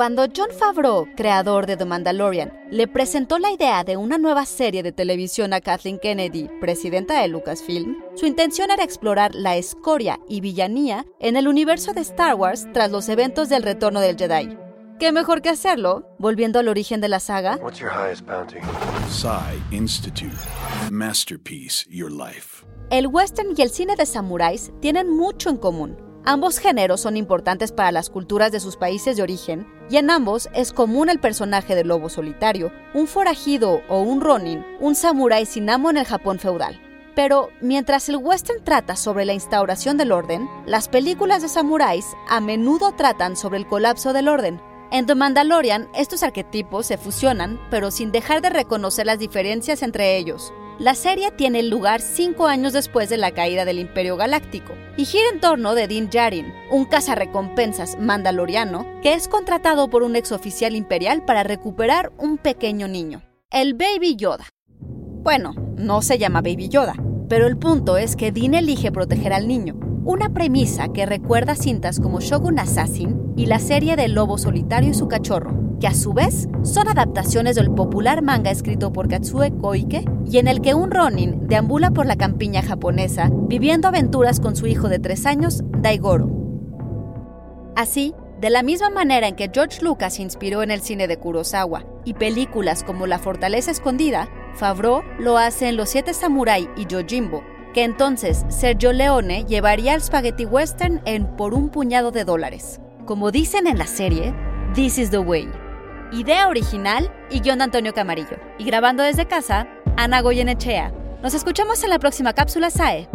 Cuando John Favreau, creador de The Mandalorian, le presentó la idea de una nueva serie de televisión a Kathleen Kennedy, presidenta de Lucasfilm, su intención era explorar la escoria y villanía en el universo de Star Wars tras los eventos del retorno del Jedi. ¿Qué mejor que hacerlo, volviendo al origen de la saga? Institute. Masterpiece, Your Life. El western y el cine de samuráis tienen mucho en común Ambos géneros son importantes para las culturas de sus países de origen, y en ambos es común el personaje del lobo solitario, un forajido o un ronin, un samurái sin amo en el Japón feudal. Pero mientras el western trata sobre la instauración del orden, las películas de samuráis a menudo tratan sobre el colapso del orden. En The Mandalorian, estos arquetipos se fusionan, pero sin dejar de reconocer las diferencias entre ellos. La serie tiene lugar cinco años después de la caída del Imperio Galáctico y gira en torno de Din Djarin, un cazarrecompensas mandaloriano que es contratado por un exoficial imperial para recuperar un pequeño niño, el Baby Yoda. Bueno, no se llama Baby Yoda, pero el punto es que Din elige proteger al niño, una premisa que recuerda cintas como Shogun Assassin y la serie de Lobo Solitario y su cachorro, que a su vez son adaptaciones del popular manga escrito por Katsue Koike y en el que un Ronin deambula por la campiña japonesa viviendo aventuras con su hijo de tres años, Daigoro. Así, de la misma manera en que George Lucas se inspiró en el cine de Kurosawa y películas como La Fortaleza Escondida, Favreau lo hace en Los Siete Samurai y Yojimbo, que entonces Sergio Leone llevaría al spaghetti western en Por un puñado de dólares. Como dicen en la serie, This is the way. Idea original y guion de Antonio Camarillo. Y grabando desde casa, Ana Goyenechea. Nos escuchamos en la próxima cápsula SAE.